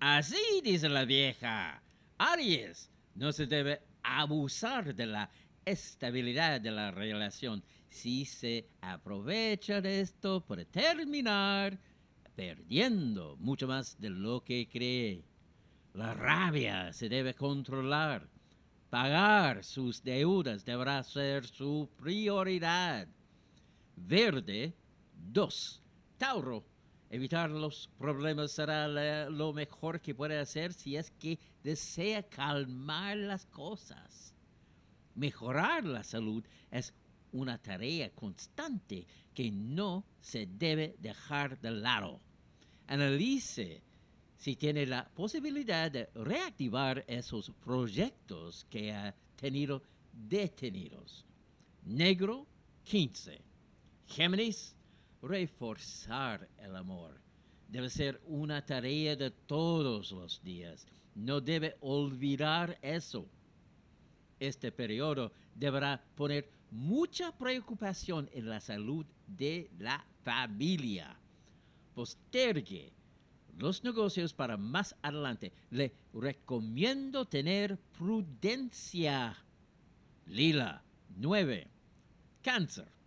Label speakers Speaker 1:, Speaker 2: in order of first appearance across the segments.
Speaker 1: Así dice la vieja. Aries, no se debe abusar de la estabilidad de la relación. Si se aprovecha de esto, puede terminar perdiendo mucho más de lo que cree. La rabia se debe controlar. Pagar sus deudas deberá ser su prioridad. Verde 2. Tauro. Evitar los problemas será lo mejor que puede hacer si es que desea calmar las cosas. Mejorar la salud es una tarea constante que no se debe dejar de lado. Analice si tiene la posibilidad de reactivar esos proyectos que ha tenido detenidos. Negro 15. Géminis, reforzar el amor. Debe ser una tarea de todos los días. No debe olvidar eso. Este periodo deberá poner mucha preocupación en la salud de la familia. Postergue los negocios para más adelante. Le recomiendo tener prudencia. Lila 9. Cáncer.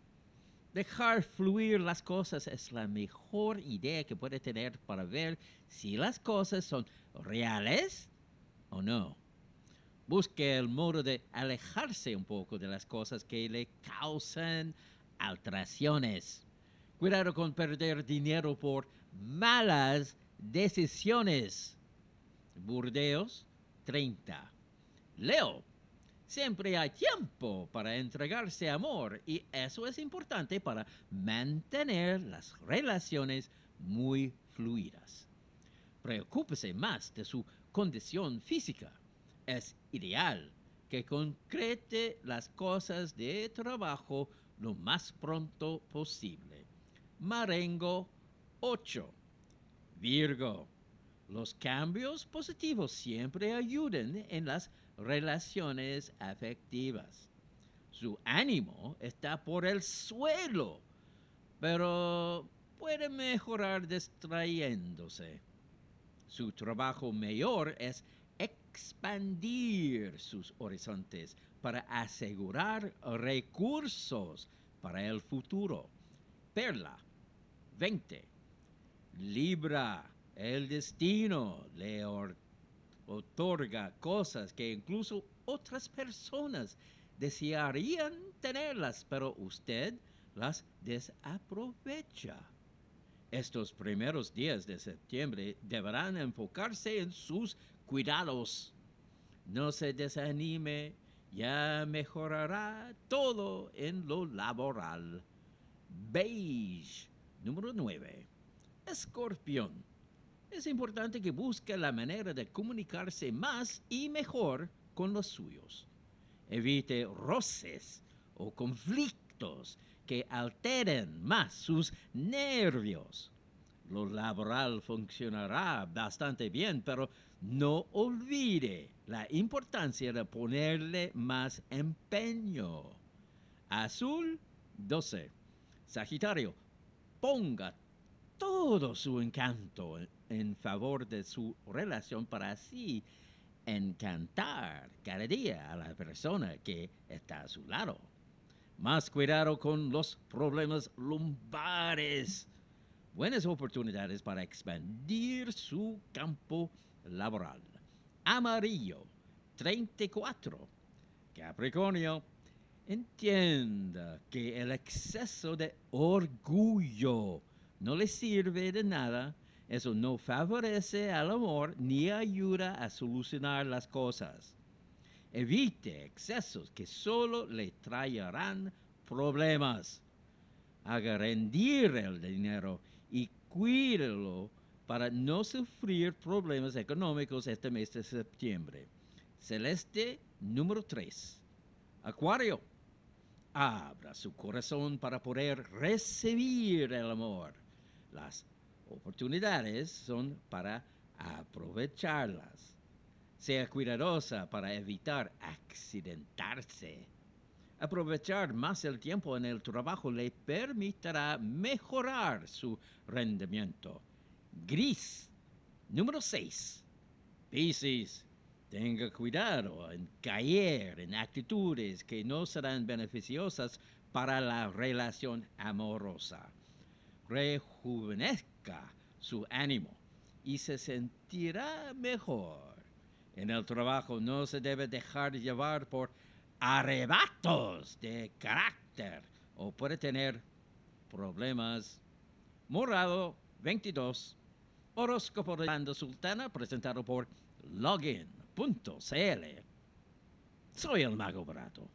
Speaker 1: Dejar fluir las cosas es la mejor idea que puede tener para ver si las cosas son reales o no. Busque el modo de alejarse un poco de las cosas que le causan alteraciones. Cuidado con perder dinero por malas decisiones. Burdeos 30. Leo. Siempre hay tiempo para entregarse amor y eso es importante para mantener las relaciones muy fluidas. Preocúpese más de su condición física. Es ideal que concrete las cosas de trabajo lo más pronto posible. Marengo 8. Virgo. Los cambios positivos siempre ayudan en las relaciones afectivas. Su ánimo está por el suelo, pero puede mejorar distrayéndose. Su trabajo mayor es expandir sus horizontes para asegurar recursos para el futuro. Perla 20. Libra, el destino le or- otorga cosas que incluso otras personas desearían tenerlas, pero usted las desaprovecha. Estos primeros días de septiembre deberán enfocarse en sus cuidados. No se desanime, ya mejorará todo en lo laboral. Beige, número 9. Escorpión. Es importante que busque la manera de comunicarse más y mejor con los suyos. Evite roces o conflictos que alteren más sus nervios. Lo laboral funcionará bastante bien, pero no olvide la importancia de ponerle más empeño. Azul 12. Sagitario, ponga todo su encanto en, favor de su relación para así encantar cada día a la persona que está a su lado. Más cuidado con los problemas lumbares. Buenas oportunidades para expandir su campo laboral. Amarillo 34. Capricornio, entienda que el exceso de orgullo no le sirve de nada. Eso no favorece al amor ni ayuda a solucionar las cosas. Evite excesos que solo le traerán problemas. Haga rendir el dinero y cuídelo para no sufrir problemas económicos este mes de septiembre. Celeste número 3. Acuario. Abra su corazón para poder recibir el amor. Las oportunidades son para aprovecharlas. Sea cuidadosa para evitar accidentarse. Aprovechar más el tiempo en el trabajo le permitirá mejorar su rendimiento. Gris, número 6. Piscis, tenga cuidado en caer en actitudes que no serán beneficiosas para la relación amorosa. Rejuvenezca su ánimo y se sentirá mejor. En el trabajo no se debe dejar llevar por arrebatos de carácter o puede tener problemas. Morado 22. Horóscopo de Banda Sultana presentado por login.cl. Soy el Mago Barato.